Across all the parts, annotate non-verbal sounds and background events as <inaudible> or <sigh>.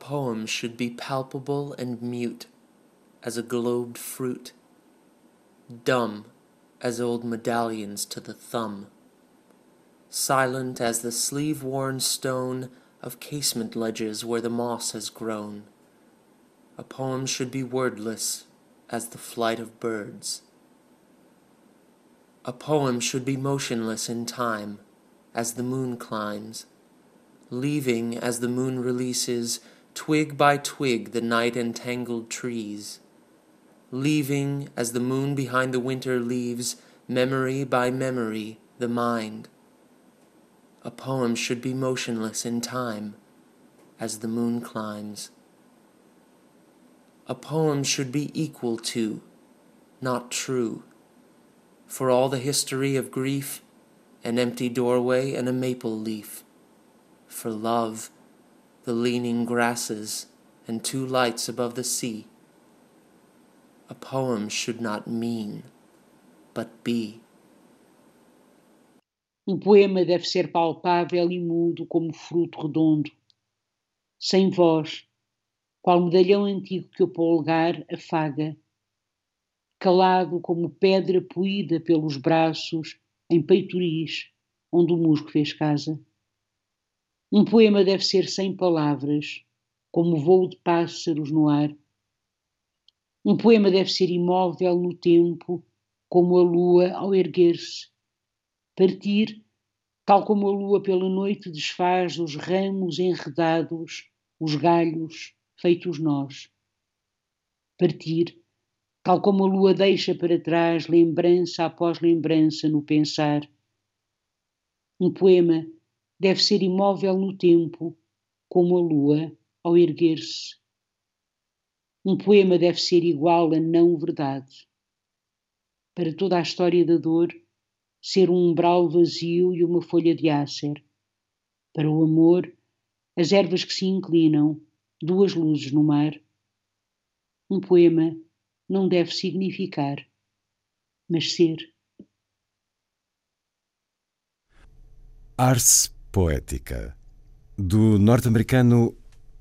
Poem should be palpable and mute as a globed fruit, dumb as old medallions to the thumb, silent as the sleeve worn stone of casement ledges where the moss has grown. A poem should be wordless as the flight of birds. A poem should be motionless in time as the moon climbs leaving as the moon releases twig by twig the night entangled trees, leaving as the moon behind the winter leaves memory by memory the mind. A poem should be motionless in time as the moon climbs. A poem should be equal to, not true, for all the history of grief, an empty doorway and a maple leaf for love, the leaning grasses, and two lights above the sea. A poem should not mean, but be. Um poema deve ser palpável e mudo como fruto redondo, sem voz, qual medalhão antigo que o polgar afaga, calado como pedra poída pelos braços em peitoris, onde o musgo fez casa. Um poema deve ser sem palavras, como o voo de pássaros no ar. Um poema deve ser imóvel no tempo, como a lua ao erguer-se. Partir, tal como a lua pela noite desfaz os ramos enredados, os galhos feitos nós. Partir, tal como a lua deixa para trás lembrança após lembrança no pensar. Um poema deve ser imóvel no tempo, como a lua ao erguer-se. Um poema deve ser igual a não verdade. Para toda a história da dor, ser um umbral vazio e uma folha de ácer. Para o amor, as ervas que se inclinam, duas luzes no mar. Um poema não deve significar, mas ser. Ars poética do norte-americano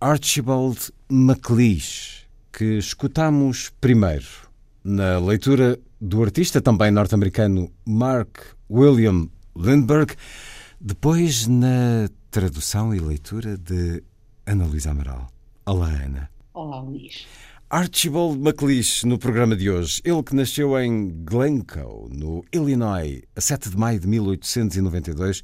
Archibald MacLeish, que escutamos primeiro na leitura do artista também norte-americano Mark William Lindbergh, depois na tradução e leitura de Ana Luísa Amaral. Olá, Ana. Olá, Luís. Archibald MacLeish, no programa de hoje. Ele que nasceu em Glencoe, no Illinois, a 7 de maio de 1892,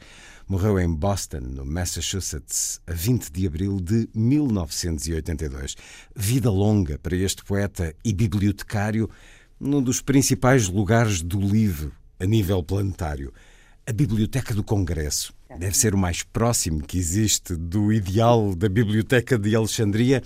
morreu em Boston, no Massachusetts, a 20 de abril de 1982. Vida longa para este poeta e bibliotecário num dos principais lugares do livro a nível planetário. A Biblioteca do Congresso deve ser o mais próximo que existe do ideal da Biblioteca de Alexandria.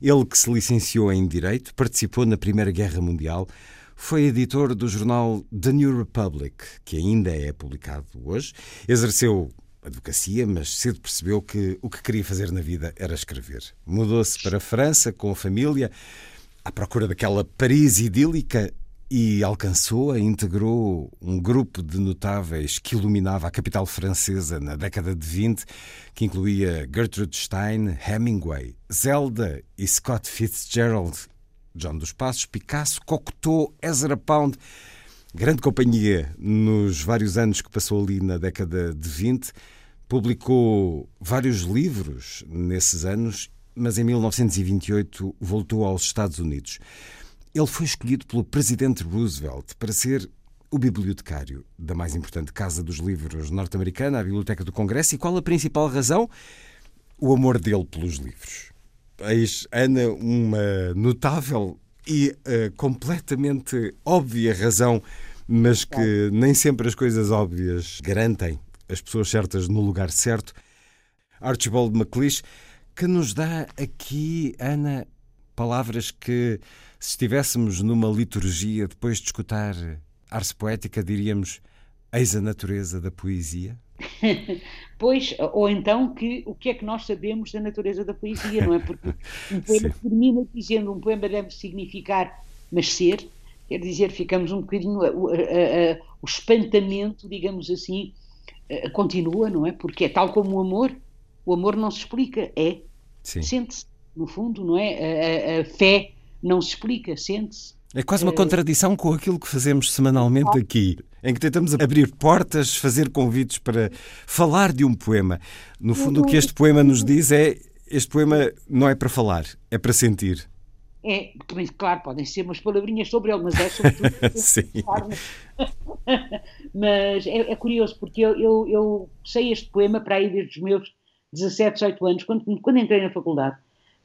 Ele que se licenciou em Direito, participou na Primeira Guerra Mundial, foi editor do jornal The New Republic, que ainda é publicado hoje, exerceu advocacia, mas cedo percebeu que o que queria fazer na vida era escrever. Mudou-se para a França com a família, à procura daquela Paris idílica e alcançou-a, integrou um grupo de notáveis que iluminava a capital francesa na década de 20, que incluía Gertrude Stein, Hemingway, Zelda e Scott Fitzgerald, John dos Passos, Picasso, Cocteau, Ezra Pound. Grande companhia nos vários anos que passou ali na década de 20. Publicou vários livros nesses anos, mas em 1928 voltou aos Estados Unidos. Ele foi escolhido pelo presidente Roosevelt para ser o bibliotecário da mais importante casa dos livros norte-americana, a Biblioteca do Congresso. E qual a principal razão? O amor dele pelos livros. Eis Ana uma notável e uh, completamente óbvia razão, mas que nem sempre as coisas óbvias garantem as pessoas certas no lugar certo. Archibald MacLeish, que nos dá aqui, Ana, palavras que, se estivéssemos numa liturgia depois de escutar arte poética, diríamos: Eis a natureza da poesia? <laughs> pois, ou então que o que é que nós sabemos da natureza da poesia, não é? Porque um <laughs> poema termina dizendo um poema deve significar mas ser, quer dizer, ficamos um bocadinho, o espantamento, digamos assim, continua, não é? Porque é tal como o amor, o amor não se explica, é, sente-se, no fundo, não é? A, a, a fé não se explica, sente-se. É quase uma eh, contradição com aquilo que fazemos semanalmente aqui, em que tentamos abrir portas, fazer convites para falar de um poema. No fundo, o que este poema nos diz é: este poema não é para falar, é para sentir. É, claro, podem ser umas palavrinhas sobre ele, mas é sobretudo. <laughs> <laughs> Mas é, é, curioso, porque eu, eu, eu sei este poema para aí desde os meus 17, 18 anos, quando, quando entrei na faculdade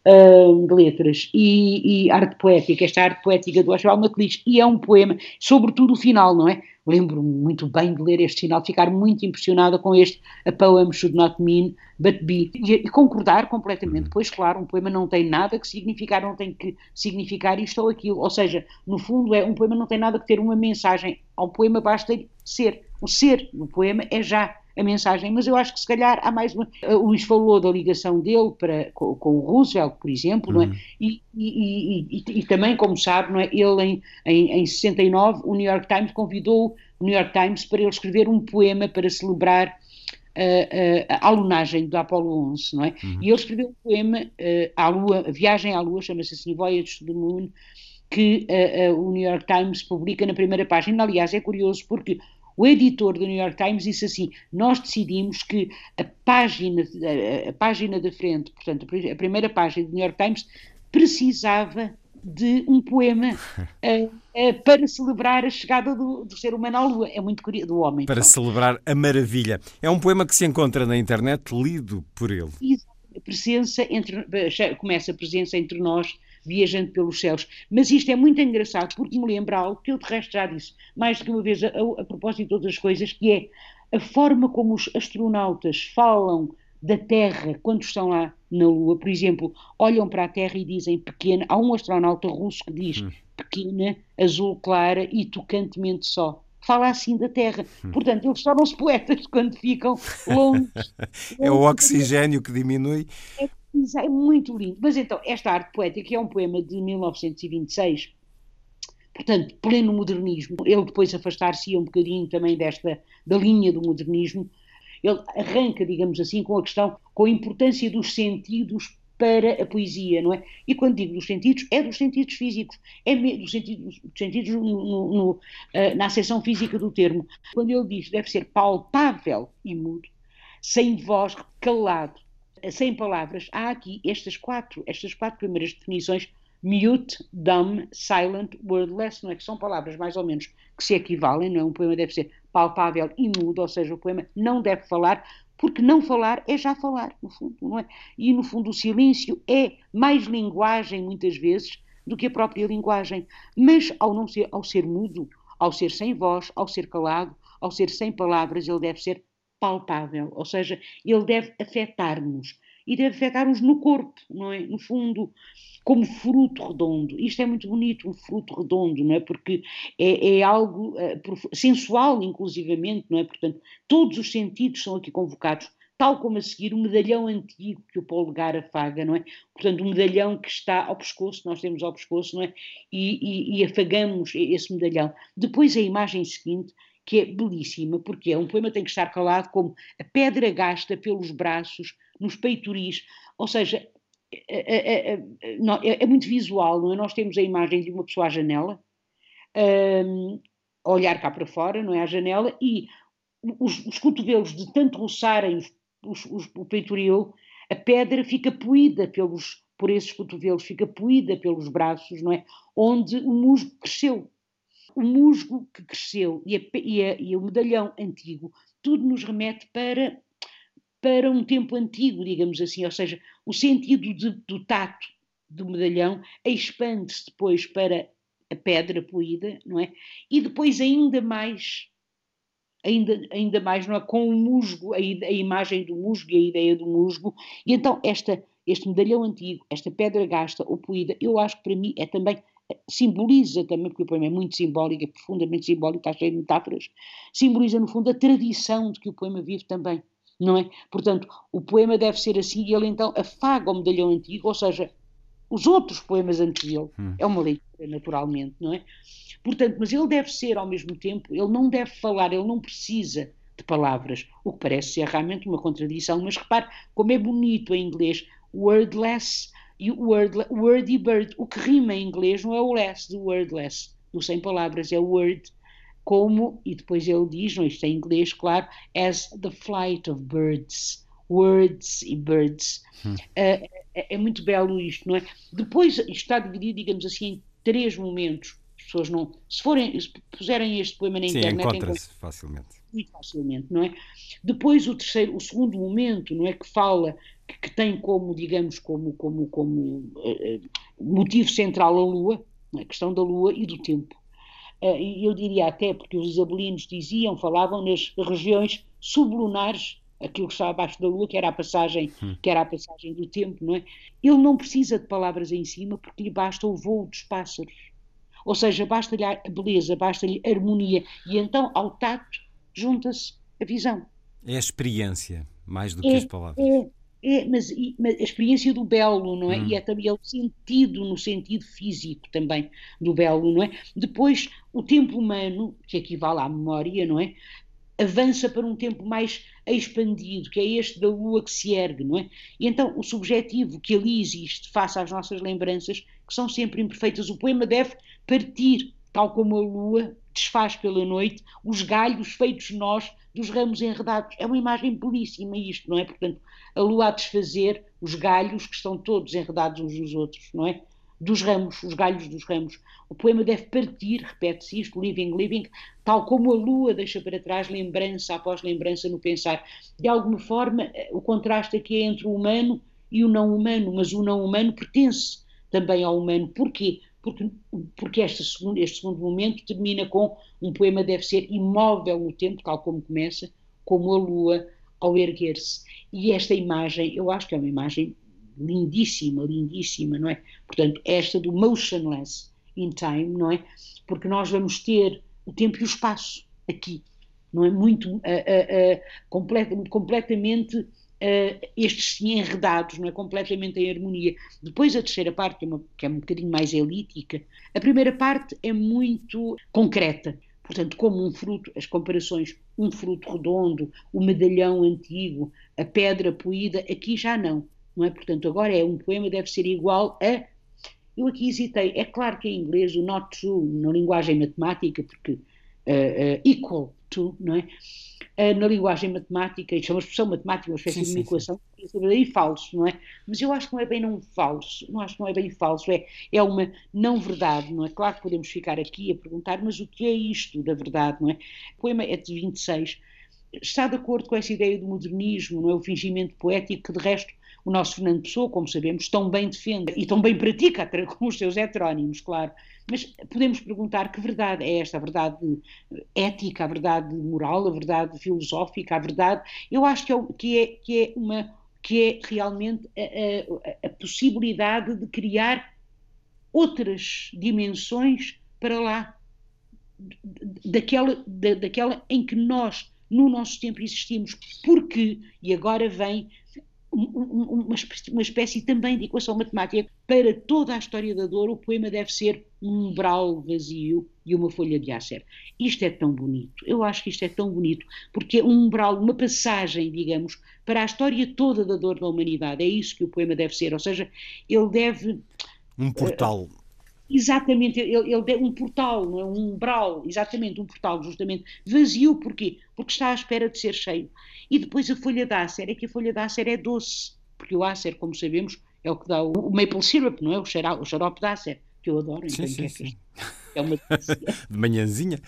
uh, de letras e, e, arte poética, esta arte poética do Oswald MacLeish, e é um poema, sobretudo o final, não é? Lembro-me muito bem de ler este final, ficar muito impressionada com este A Poem Should Not Mean But Be, e, e concordar completamente, pois claro, um poema não tem nada que significar, não tem que significar isto ou aquilo, ou seja, no fundo é um poema não tem nada que ter uma mensagem, ao poema basta ser, o ser no poema é já a mensagem, mas eu acho que se calhar há mais uma. O Luís falou da ligação dele para, com, com o Roosevelt, por exemplo, uhum. não é? Uhum. E, e, e, e, também, como sabe, não é? ele em, em, em 69, o New York Times convidou o New York Times para ele escrever um poema para celebrar a, a, a alunagem do Apollo 11, não é? Uhum. E ele escreveu um poema uh, à Lua, a viagem à Lua, chama-se assim Voyage to the Moon, que uh, uh, o New York Times publica na primeira página. Aliás, é curioso porque o editor do New York Times disse assim: Nós decidimos que a página, a, a página da frente, portanto, a primeira página do New York Times, precisava de um poema uh, <laughs> uh, para celebrar a chegada do, do, ser humano à Lua. É muito curioso, do homem. Para celebrar a maravilha. É um poema que se encontra na internet, lido por ele. A presença entre, começa a presença entre nós viajando pelos céus. Mas isto é muito engraçado porque me lembra algo que eu de resto já disse mais do que uma vez a, a, a propósito de outras coisas, que é a forma como os astronautas falam da Terra quando estão lá na Lua. Por exemplo, olham para a Terra e dizem pequena. Há um astronauta russo que diz hum. pequena, azul clara e tocantemente só. Fala assim da Terra. Hum. Portanto, eles tornam-se poetas quando ficam <laughs> longe. é o oxigênio que diminui. É é muito lindo. Mas então, esta arte poética é um poema de 1926, portanto, pleno modernismo. Ele depois afastar-se um bocadinho também desta, da linha do modernismo. Ele arranca, digamos assim, com a questão, com a importância dos sentidos para a poesia, não é? E quando digo dos sentidos, é dos sentidos físicos, é dos sentidos, dos sentidos no, no, uh, na acessão física do termo. Quando ele diz deve ser palpável e mudo, sem voz, calado, sem palavras, há aqui estas quatro, estas quatro primeiras definições, mute, dumb, silent, wordless, não é? Que são palavras mais ou menos que se equivalem, não é? Um poema deve ser palpável e mudo, ou seja, o poema não deve falar, porque não falar é já falar, no fundo, não é? E no fundo o silêncio é mais linguagem, muitas vezes, do que a própria linguagem. Mas ao não ser, ao ser mudo, ao ser sem voz, ao ser calado, ao ser sem palavras, ele deve ser palpável, ou seja, ele deve afetar-nos e deve afetar-nos no corpo, não é? No fundo, como fruto redondo. Isto é muito bonito, um fruto redondo, não é? Porque é, é algo uh, sensual, inclusivamente, não é? Portanto, todos os sentidos são aqui convocados, tal como a seguir o medalhão antigo que o polegar afaga, não é? Portanto, o medalhão que está ao pescoço, nós temos ao pescoço, não é? E, e, e afagamos esse medalhão. Depois a imagem seguinte que é belíssima, porque é um poema que tem que estar calado como a pedra gasta pelos braços, nos peitoris, ou seja, é, é, é, é, muito visual, não é? Nós temos a imagem de uma pessoa à janela, um, a olhar cá para fora, não é? À janela, e os, os cotovelos de tanto roçarem os, os, o peitoril, a pedra fica poída pelos, por esses cotovelos, fica poída pelos braços, não é? Onde o musgo cresceu o musgo que cresceu e, a, e, a, e o medalhão antigo, tudo nos remete para, para um tempo antigo, digamos assim, ou seja, o sentido de, do tato do medalhão, expande-se depois para a pedra poída, não é? E depois ainda mais, ainda, ainda mais, não é? Com o musgo, a, a imagem do musgo e a ideia do musgo. E então esta, este medalhão antigo, esta pedra gasta ou poída, eu acho que para mim é também simboliza também, porque o poema é muito simbólico, é profundamente simbólico, está cheio de metáforas, simboliza no fundo a tradição de que o poema vive também, não é? Portanto, o poema deve ser assim e ele então afaga o medalhão antigo, ou seja, os outros poemas antes dele. Hum. É uma leitura, naturalmente, não é? Portanto, mas ele deve ser ao mesmo tempo, ele não deve falar, ele não precisa de palavras, o que parece ser realmente uma contradição, mas repare como é bonito em inglês, wordless e word, wordy bird, o que rima em inglês não é o less do wordless, do sem palavras, é o word, como, e depois ele diz, não, isto é em inglês, claro, as the flight of birds, words e birds. Hum. Uh, é, é, muito belo isto, não é? Depois isto está dividido, digamos assim, em três momentos. As pessoas não. Se forem, se puserem este poema na Sim, internet. encontra-se facilmente. Muito facilmente, não é? Depois o terceiro, o segundo momento, não é? Que fala, que, tem como, digamos, como, como, como uh, motivo central a Lua, a questão da Lua e do tempo. Uh, e eu diria até, porque os isabelinos diziam, falavam nas regiões sublunares aquilo que está abaixo da lua, que era a passagem, hum. que era a passagem do tempo, não é? Ele não precisa de palavras em cima porque lhe basta o voo dos pássaros. Ou seja, basta-lhe a beleza, basta-lhe a harmonia e então ao tato junta-se a visão. É a experiência, mais do que é, as palavras. É, é mas, mas, a experiência do belo, não é? Hum. E é também o sentido, no sentido físico também do belo, não é? Depois, o tempo humano, que equivale à memória, não é? avança para um tempo mais expandido, que é este da lua que se ergue, não é? E então o subjetivo que ali existe, face às nossas lembranças, que são sempre imperfeitas, o poema deve partir, tal como a lua desfaz pela noite os galhos feitos nós dos ramos enredados. É uma imagem belíssima isto, não é? Portanto, a lua a desfazer os galhos que estão todos enredados uns nos outros, não é? dos ramos, os galhos dos ramos. O poema deve partir, repete-se isto, living, living, tal como a lua deixa para trás lembrança após lembrança no pensar. De alguma forma, eh, o contraste aqui é entre o humano e o não humano, mas o não humano pertence também ao humano. Porquê? Porque, porque este, segundo, este segundo momento termina com um poema deve ser imóvel no tempo, tal como começa, como a lua ao erguer-se. E esta imagem, eu acho que é uma imagem lindíssima, lindíssima, não é? Portanto, esta do motionless in time, não é? Porque nós vamos ter o tempo e o espaço aqui, não é? Muito, uh, uh, uh, complet, completamente estes sim enredados, não é? Completamente em harmonia. Depois a terceira parte, que é, uma, que é um bocadinho mais elítica, a primeira parte é muito concreta, portanto, como um fruto, as comparações, um fruto redondo, o medalhão antigo, a pedra poída, aqui já não não é? Portanto, agora é um poema deve ser igual a. Eu aqui hesitei, é claro que em inglês o not true, na linguagem matemática, porque uh, uh, equal to, não é? Uh, na linguagem matemática, é uma expressão matemática, uma espécie sim, de uma equação, e falso, não é? Mas eu acho que não é bem não falso, não acho que não é bem falso, é, é uma não verdade, não é? Claro que podemos ficar aqui a perguntar, mas o que é isto da verdade, não é? O poema é de 26, está de acordo com essa ideia do modernismo, não é? O fingimento poético, que de resto o nosso Fernando Pessoa, como sabemos, tão bem defende e tão bem pratica com os seus heterónimos, claro. Mas podemos perguntar que verdade é esta? A verdade ética, a verdade moral, a verdade filosófica, a verdade. Eu acho que é, que é, que é uma que é realmente a, a, a possibilidade de criar outras dimensões para lá daquela, da, daquela em que nós, no nosso tempo, existimos. Porque, e agora vem uma, uma espécie também de equação matemática. Para toda a história da dor, o poema deve ser um umbral vazio e uma folha de ácer. Isto é tão bonito, eu acho que isto é tão bonito, porque é um umbral, uma passagem, digamos, para a história toda da dor da humanidade. É isso que o poema deve ser, ou seja, ele deve. Um portal. Uh, Exatamente, ele, ele um portal, não é? um umbral, exatamente, um portal, justamente. Vazio, porquê? Porque está à espera de ser cheio. E depois a folha de ácer, é que a folha de ácer é doce, porque o ácer, como sabemos, é o que dá o, o maple syrup, não é? O, xarope, o xarope de ácer, que eu adoro. Sim, sim, é, sim. é uma <laughs> De manhãzinha.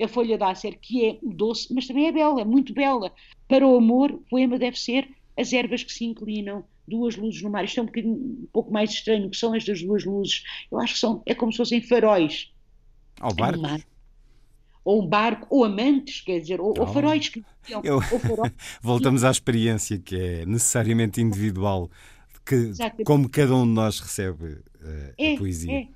A folha de ácer, que é doce, mas também é bela, é muito bela. Para o amor, o poema deve ser as ervas que se inclinam duas luzes no mar. Isto é um, um pouco mais estranho, que são estas duas luzes. Eu acho que são, é como se fossem faróis. Ao barco? Ou um barco, ou amantes, quer dizer, ou, oh. ou faróis que Eu... faróis. <laughs> Voltamos à experiência que é necessariamente individual, que, como cada um de nós recebe uh, é, a poesia. É.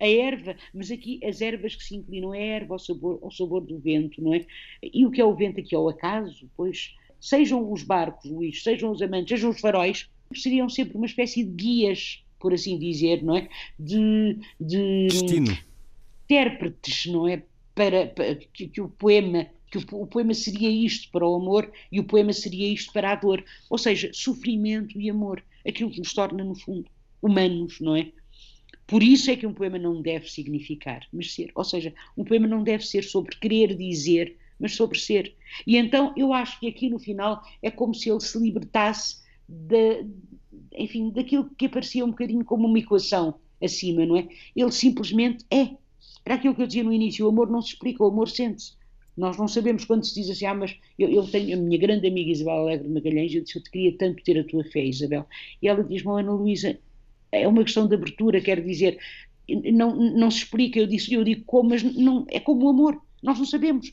A erva, mas aqui as ervas que se inclinam é a erva ao sabor, ao sabor do vento, não é? E o que é o vento aqui? É o acaso? Pois sejam os barcos, Luís, sejam os amantes, sejam os faróis, seriam sempre uma espécie de guias, por assim dizer, não é? De, de Destino. intérpretes, não é? Para, para que, que, o poema que o, o, poema seria isto para o amor e o poema seria isto para a dor, ou seja, sofrimento e amor, aquilo que nos torna no fundo humanos, não é? Por isso é que um poema não deve significar, mas ser. Ou seja, um poema não deve ser sobre querer dizer, mas sobre ser. E então eu acho que aqui no final é como se ele se libertasse de, enfim, daquilo que aparecia um bocadinho como uma equação acima, não é? Ele simplesmente é. Era aquilo que eu dizia no início: o amor não se explica, o amor sente-se. Nós não sabemos quando se diz assim, ah, mas eu, eu tenho a minha grande amiga Isabel Alegre Magalhães, eu disse, eu te queria tanto ter a tua fé, Isabel. E ela diz-me, Ana Luísa, é uma questão de abertura, quer dizer, não, não se explica, eu, disse, eu digo como, mas não, é como o amor, nós não sabemos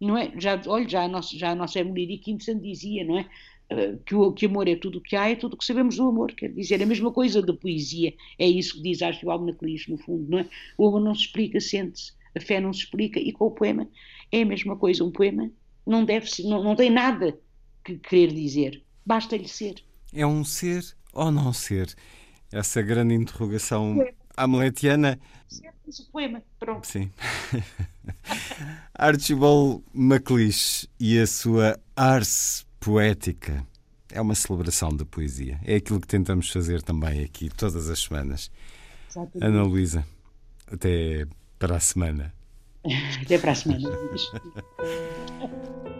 não é? Já, olha, já a nossa, já a nossa Emily Dickinson dizia, não é? Eh, que o que amor é tudo o que há, é tudo o que sabemos do amor, quer dizer, a mesma coisa da poesia, é isso que diz Archibald Macleish, no fundo, não é? O amor não se explica, sente-se, a fé não se explica, e com o poema é a mesma coisa, um poema não deve não, não tem nada que querer dizer, basta-lhe ser. É um ser ou não ser? Essa grande interrogação hamletiana. o poema, pronto. Sim. <laughs> Archibald MacLeish e a sua Ars Poética. É uma celebração da poesia. É aquilo que tentamos fazer também aqui todas as semanas. Exatamente. Ana Luísa, até para a semana. <laughs> até para a semana. <laughs>